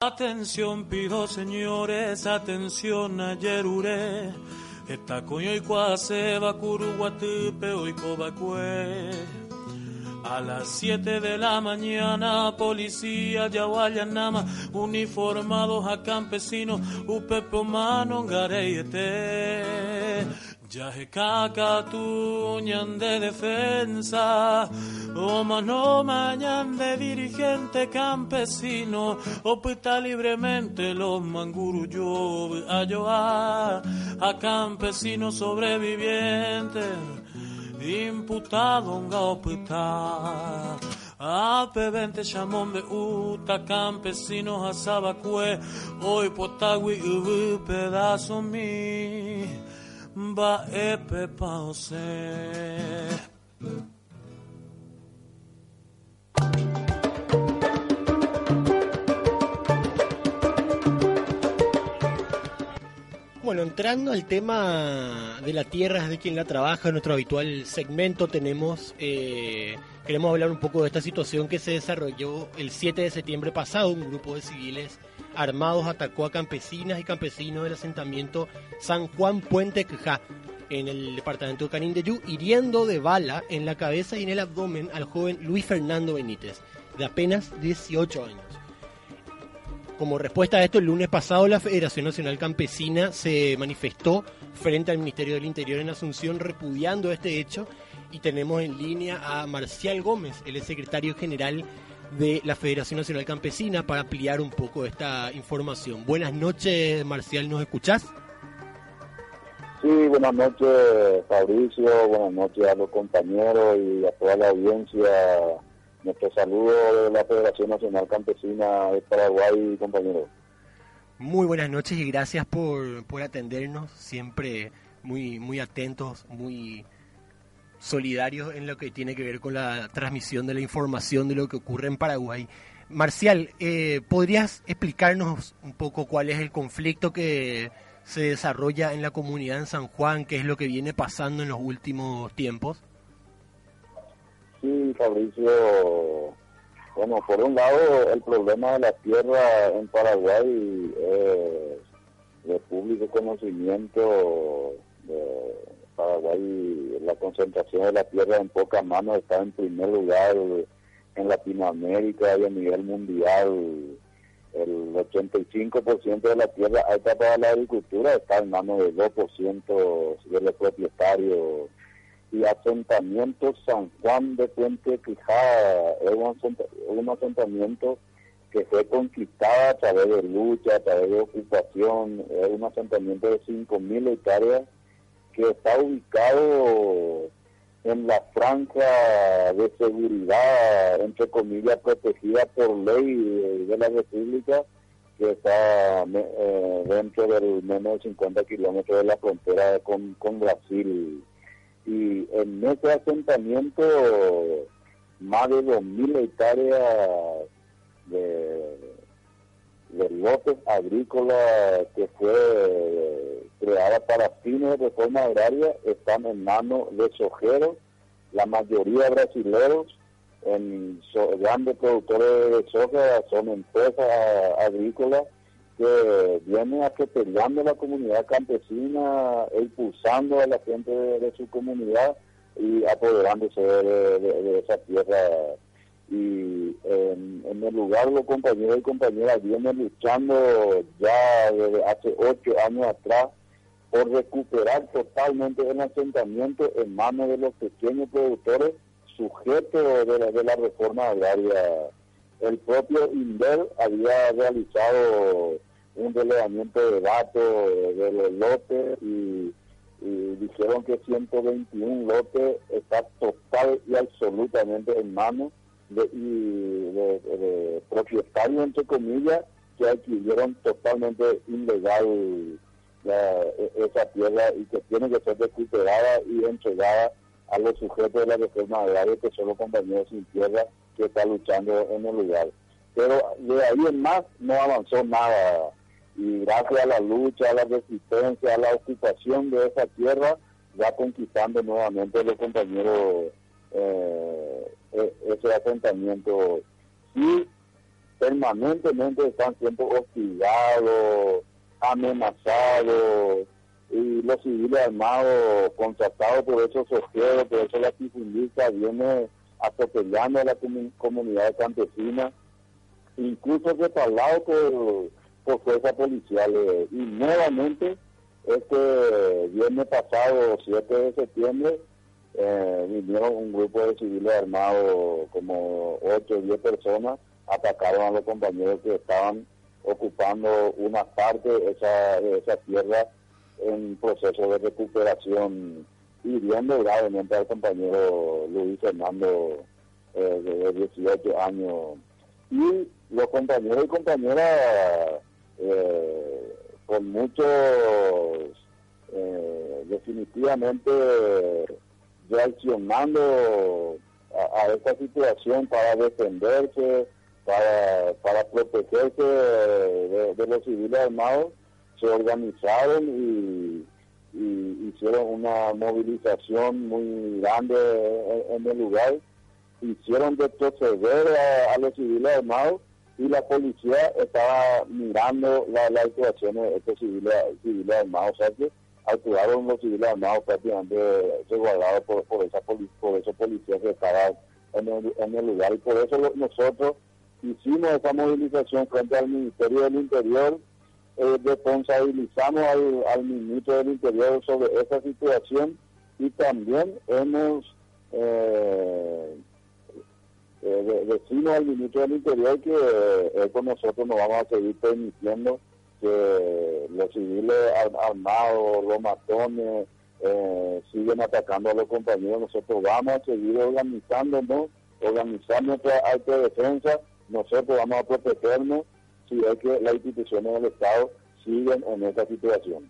Atención pido señores, atención ayer uré. Va curuguatupe hoy cobacue. A las 7 de la mañana, policía ya nama, uniformados a campesinos, upepo mano Ya caca tuñan de defensa, o mano mañan de dirigente campesino, o puesta libremente los manguruyos a a campesinos sobrevivientes, imputado un gaopita. A P20 chamón de uta, campesinos a sabacue, hoy potagui pedazo mi va epe Bueno, entrando al tema de la tierra de quien la trabaja, en nuestro habitual segmento tenemos, eh, queremos hablar un poco de esta situación que se desarrolló el 7 de septiembre pasado. Un grupo de civiles armados atacó a campesinas y campesinos del asentamiento San Juan Puente Quejá en el departamento de Canindeyú, hiriendo de bala en la cabeza y en el abdomen al joven Luis Fernando Benítez, de apenas 18 años. Como respuesta a esto, el lunes pasado la Federación Nacional Campesina se manifestó frente al Ministerio del Interior en Asunción repudiando este hecho y tenemos en línea a Marcial Gómez, el secretario general de la Federación Nacional Campesina para ampliar un poco esta información. Buenas noches, Marcial, ¿nos escuchás? Sí, buenas noches, Fabricio, buenas noches a los compañeros y a toda la audiencia. Nuestro saludo de la Federación Nacional Campesina de Paraguay, compañeros. Muy buenas noches y gracias por, por atendernos, siempre muy, muy atentos, muy solidarios en lo que tiene que ver con la transmisión de la información de lo que ocurre en Paraguay. Marcial, eh, ¿podrías explicarnos un poco cuál es el conflicto que se desarrolla en la comunidad en San Juan? ¿Qué es lo que viene pasando en los últimos tiempos? Sí, Fabricio. Bueno, por un lado, el problema de la tierra en Paraguay es de público conocimiento de Paraguay la concentración de la tierra en pocas manos está en primer lugar en Latinoamérica y a nivel mundial. El 85% de la tierra alta para la agricultura está en manos del 2% de los propietarios. Y asentamiento San Juan de Puente Quijada es un asentamiento que fue conquistado a través de lucha, a través de ocupación, es un asentamiento de 5.000 hectáreas que está ubicado en la franja de seguridad, entre comillas, protegida por ley de, la República, que está eh, dentro del menos de 50 kilómetros de la frontera con, con Brasil. Y en ese asentamiento, más de 2.000 hectáreas de, de lotes agrícolas que fue creada para fines de reforma agraria están en manos de sojeros, la mayoría brasileños, en grandes productores de soja, son empresas agrícolas que vienen atropellando a la comunidad campesina, impulsando a la gente de, su comunidad y apoderándose de, esa tierra. Y en, en, el lugar los compañeros y compañeras vienen luchando ya desde hace ocho años atrás por recuperar totalmente el asentamiento en manos de los pequeños productores sujetos de la, de la reforma agraria. El propio INDER había realizado un relevamiento de datos de los lotes y, dijeron que 121 lotes está total y absolutamente en manos de, de propietarios, entre comillas, que adquirieron totalmente ilegal e, esa tierra y que tiene que ser recuperada y entregada a los sujetos de la reforma agraria que son los compañeros sin tierra que están luchando en el lugar. Pero de ahí en más no avanzó nada y gracias a la lucha, a la resistencia, a la ocupación de esa tierra, va conquistando nuevamente los compañeros eh, e, ese asentamiento. Y permanentemente están siendo hostigados, amenazados, y los civiles armados contratados por esos socios, por eso la viene atropellando a la comunidad campesina, incluso respaldado por, por fuerzas policiales. Y nuevamente, este viernes pasado, 7 de septiembre, eh, vinieron un grupo de civiles armados, como 8 o 10 personas, atacaron a los compañeros que estaban ocupando una parte de esa, esa tierra en proceso de recuperación, hiriendo gravemente al compañero Luis Fernando eh, de 18 años. Y los compañeros y compañeras eh, con muchos, eh, definitivamente reaccionando a, esta situación para defenderse, para, para protegerse de los civiles armados se organizaron y, hicieron una movilización muy grande en, el lugar, hicieron retroceder a, a, los civiles armados y la policía estaba mirando las la actuaciones de estos civiles, civiles armados, o sea que actuaron los civiles armados prácticamente resguardados por, por, por esos policías que estaban en el, en el lugar. Y por eso nosotros hicimos esa movilización frente al Ministerio del Interior eh, responsabilizamos al, al, ministro del Interior sobre esa situación y también hemos eh, eh decimos al ministro del Interior que eh, con nosotros nos vamos a seguir permitiendo que los civiles armados, los matones, eh, siguen atacando a los compañeros. Nosotros vamos a seguir organizándonos, organizar nuestra autodefensa, nosotros vamos a protegernos si es que las instituciones del Estado siguen en esta situación.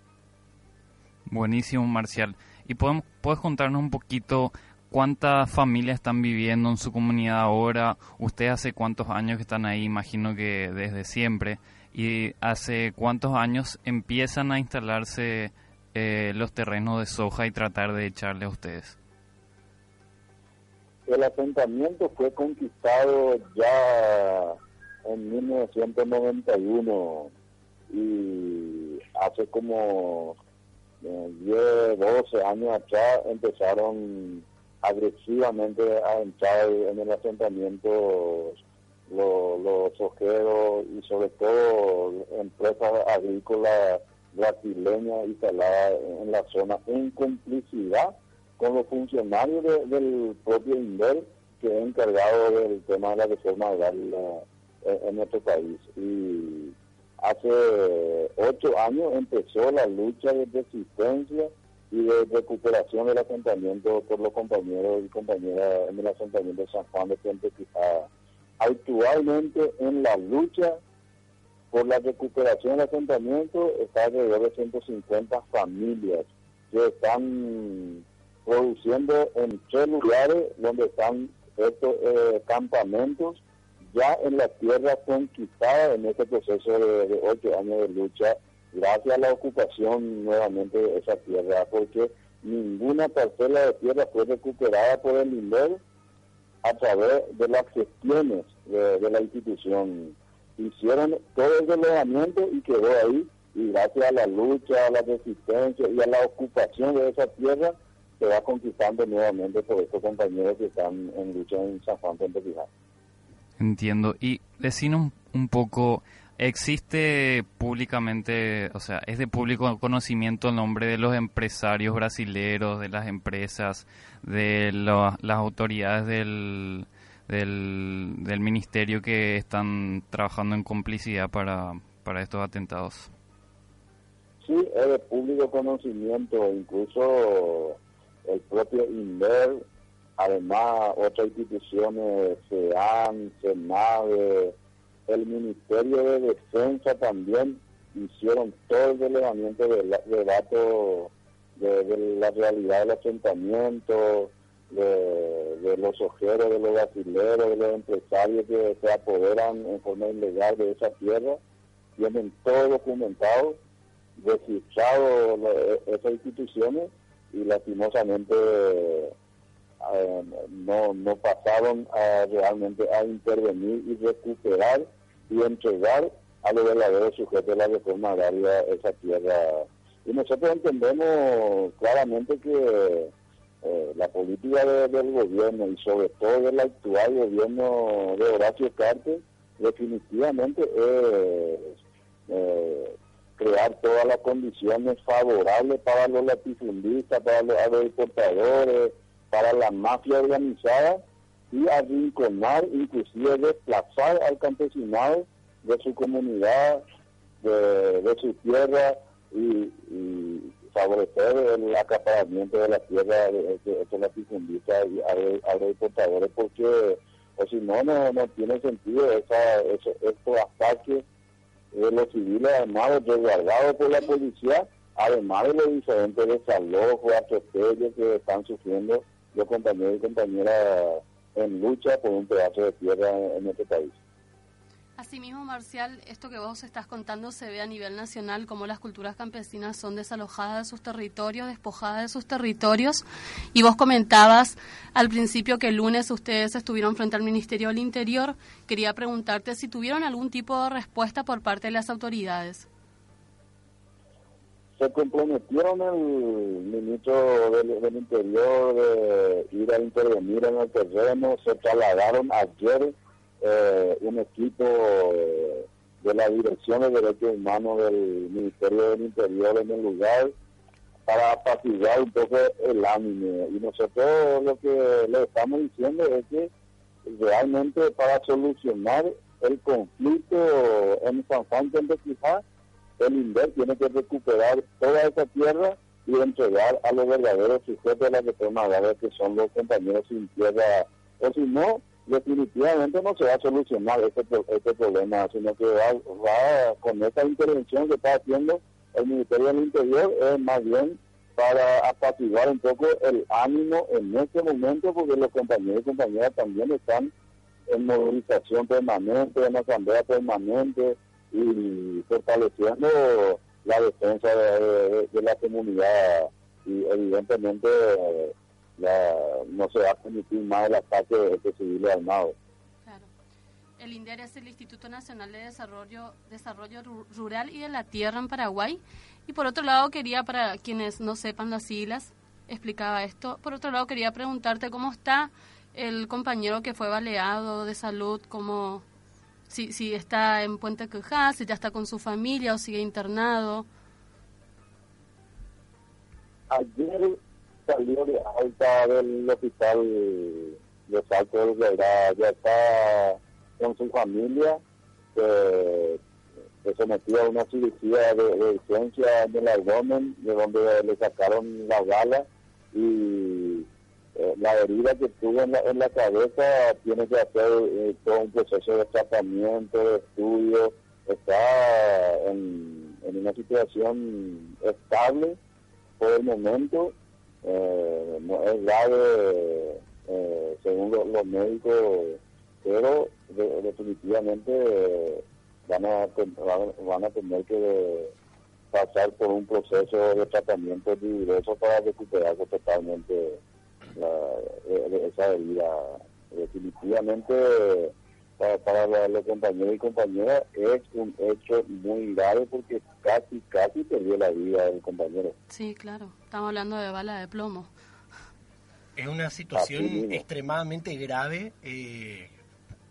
Buenísimo, Marcial. ¿Y podemos, puedes contarnos un poquito cuántas familias están viviendo en su comunidad ahora? ¿Usted hace cuántos años que están ahí? Imagino que desde siempre. ¿Y hace cuántos años empiezan a instalarse eh, los terrenos de soja y tratar de echarle a ustedes? El asentamiento fue conquistado ya en 1991 y hace como 10, eh, 12 años atrás empezaron agresivamente a entrar en el asentamiento los, los ojeros y sobre todo empresas agrícolas brasileñas instaladas en la zona en complicidad con los funcionarios del propio INDEL que es encargado del tema de la reforma agraria en nuestro país. Y hace ocho años empezó la lucha de resistencia y de recuperación del asentamiento por los compañeros y compañeras en el asentamiento de San Juan de Puente Quijada. Actualmente en la lucha por la recuperación del asentamiento está alrededor de 150 familias que están produciendo en tres lugares donde están estos eh, campamentos ya en la tierra conquistada en este proceso de, ocho años de lucha, gracias a la ocupación nuevamente de esa tierra, porque ninguna parcela de tierra fue recuperada por el INDER a través de las gestiones de, la institución. Hicieron todo el relevamiento y quedó ahí, y gracias a la lucha, a la resistencia y a la ocupación de esa tierra, se va conquistando nuevamente por estos compañeros que están en lucha en San Juan Puente Entiendo. Y decinos un poco, ¿existe públicamente, o sea, es de público conocimiento el nombre de los empresarios brasileros, de las empresas, de las autoridades del, del, ministerio que están trabajando en complicidad para, para estos atentados? Sí, es de público conocimiento, incluso el propio INDER Además, otras instituciones, SEAN, SENAVE, el Ministerio de Defensa también hicieron todo el relevamiento de, datos de, la realidad del asentamiento, de, los ojeros, de los brasileros, de los empresarios que se apoderan en forma ilegal de esa tierra, tienen todo documentado, registrado esas instituciones y lastimosamente eh, no, no pasaron a, realmente a intervenir y recuperar y entregar a los verdaderos sujetos de la reforma agraria esa tierra. Y nosotros entendemos claramente que eh, la política del gobierno y sobre todo del actual gobierno de Horacio Cartes definitivamente es eh, crear todas las condiciones favorables para los latifundistas, para los agroexportadores, para la mafia organizada y arrinconar, inclusive desplazar al campesinado de su comunidad, de, su tierra y favorecer el acaparamiento de la tierra de, estos latifundistas y agroexportadores porque si no, no tiene sentido esa, estos ataques de los civiles armados resguardados por la policía, además de los diferentes desalojos, atropellos que están sufriendo los compañeros y compañeras en lucha por un pedazo de tierra en este país. Asimismo, Marcial, esto que vos estás contando se ve a nivel nacional, como las culturas campesinas son desalojadas de sus territorios, despojadas de sus territorios. Y vos comentabas al principio que el lunes ustedes estuvieron frente al Ministerio del Interior. Quería preguntarte si tuvieron algún tipo de respuesta por parte de las autoridades. Se comprometieron el ministro del, Interior de ir a intervenir en el terreno, se trasladaron ayer eh, un equipo eh, de la Dirección de Derechos Humanos del Ministerio del Interior en el lugar para apaciguar un poco el ánimo. Y nosotros lo que le estamos diciendo es que realmente para solucionar el conflicto en San Juan de Quijá, el INDER tiene que recuperar toda esa tierra y entregar a los verdaderos sujetos de la reforma que son los compañeros sin tierra. O si no, definitivamente no se va a solucionar este, este problema, sino que va, con esta intervención que está haciendo el Ministerio del Interior es más bien para apaciguar un poco el ánimo en este momento, porque los compañeros y compañeras también están en movilización permanente, en asamblea permanente y fortaleciendo la defensa de la comunidad y evidentemente no se va a permitir más el ataque de este civil armado. Claro. El INDER es el Instituto Nacional de Desarrollo, Desarrollo Rural y de la Tierra en Paraguay. Y por otro lado, quería, para quienes no sepan las siglas, explicaba esto. Por otro lado, quería preguntarte cómo está el compañero que fue baleado de salud, cómo, si, si está en Puente Quejá, si ya está con su familia o sigue internado. Ayer salió de alta del hospital de Salto de ya, ya está con su familia, se, sometió a una cirugía de, de urgencia en el abdomen, de donde le sacaron la bala y eh, la herida que tuvo en la, en la cabeza tiene que hacer eh, todo un proceso de tratamiento, de estudio, está en una situación estable por el momento eh, no es grave eh, según los médicos, pero definitivamente van, a, van a tener que pasar por un proceso de tratamiento riguroso para recuperar totalmente la, esa herida. Definitivamente para, los compañeros y compañeras es un hecho muy grave porque casi, casi perdió la vida del compañero. Sí, claro, estamos hablando de bala de plomo. Es una situación extremadamente grave. Eh,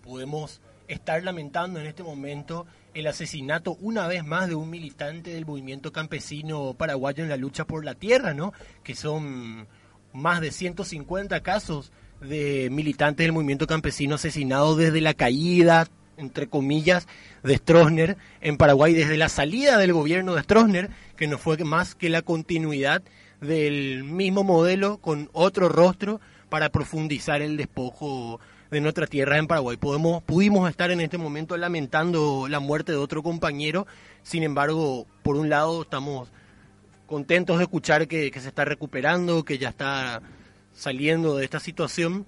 podemos estar lamentando en este momento el asesinato una vez más de un militante del movimiento campesino paraguayo en la lucha por la tierra, ¿no? Que son más de 150 casos de militantes del movimiento campesino asesinados desde la caída, entre comillas, de Stroessner en Paraguay, desde la salida del gobierno de Stroessner, que no fue más que la continuidad del mismo modelo con otro rostro para profundizar el despojo de nuestra tierra en Paraguay. Podemos, pudimos estar en este momento lamentando la muerte de otro compañero, sin embargo, por un lado estamos contentos de escuchar que, se está recuperando, que ya está saliendo de esta situación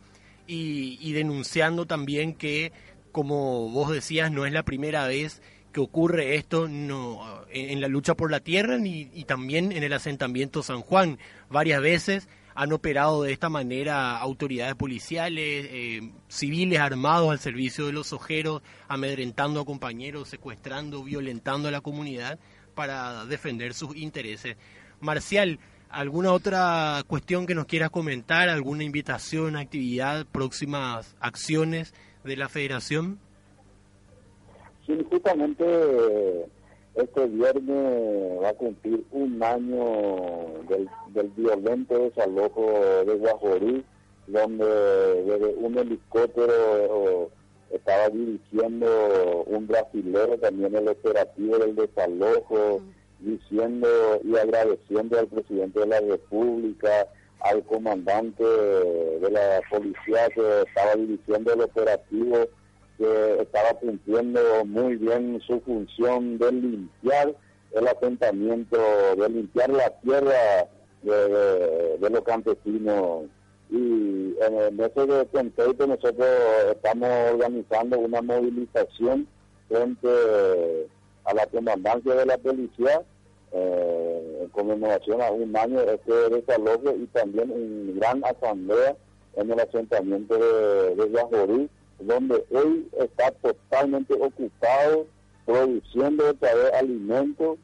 y, denunciando también que, como vos decías, no es la primera vez que ocurre esto no, en, la lucha por la tierra ni, y también en el asentamiento San Juan. Varias veces han operado de esta manera autoridades policiales, eh, civiles armados al servicio de los ojeros, amedrentando a compañeros, secuestrando, violentando a la comunidad para defender sus intereses. Marcial, ¿alguna otra cuestión que nos quieras comentar? ¿Alguna invitación, actividad, próximas acciones de la federación? Sí, justamente este viernes va a cumplir un año del, violento desalojo de Guajorí, donde desde un helicóptero estaba dirigiendo un brasilero también el operativo del desalojo, diciendo y agradeciendo al presidente de la República, al comandante de la policía que estaba dirigiendo el operativo que estaba cumpliendo muy bien su función de limpiar el asentamiento, de limpiar la tierra de, los campesinos. Y en ese contexto nosotros estamos organizando una movilización frente a la comandancia de la policía eh, en conmemoración a un año de este desalojo y también una gran asamblea en el asentamiento de, de donde hoy está totalmente ocupado produciendo otra vez alimentos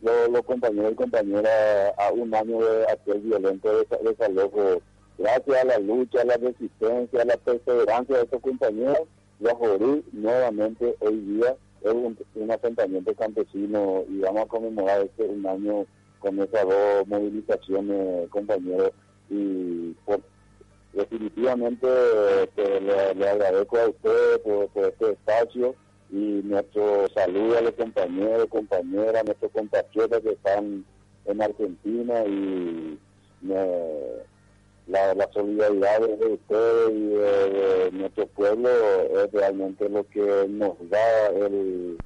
los, compañeros y compañeras a un año de aquel violento desalojo. Gracias a la lucha, a la resistencia, a la perseverancia de estos compañeros, Guajorí nuevamente hoy día es un, asentamiento campesino y vamos a conmemorar este un año con esas dos movilizaciones, compañeros, y por definitivamente este, le, agradezco a usted por, este espacio y nuestro saludo a los compañeros, compañeras, nuestros compatriotas que están en Argentina y la, solidaridad de ustedes y de, nuestro pueblo es realmente lo que nos da el,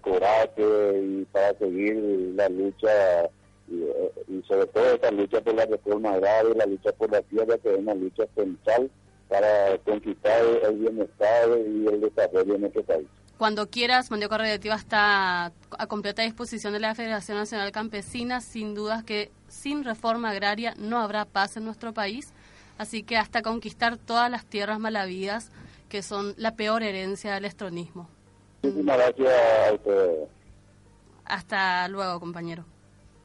coraje y para seguir la lucha y, sobre todo esta lucha por la reforma agraria y la lucha por la tierra, que es una lucha central para conquistar el bienestar y el desarrollo de nuestro país. Cuando quieras, Mandioca Radioactiva está a completa disposición de la Federación Nacional Campesina. Sin dudas que sin reforma agraria no habrá paz en nuestro país. Así que hasta conquistar todas las tierras malavidas, que son la peor herencia del estronismo. Muchísimas gracias a Hasta luego, compañero.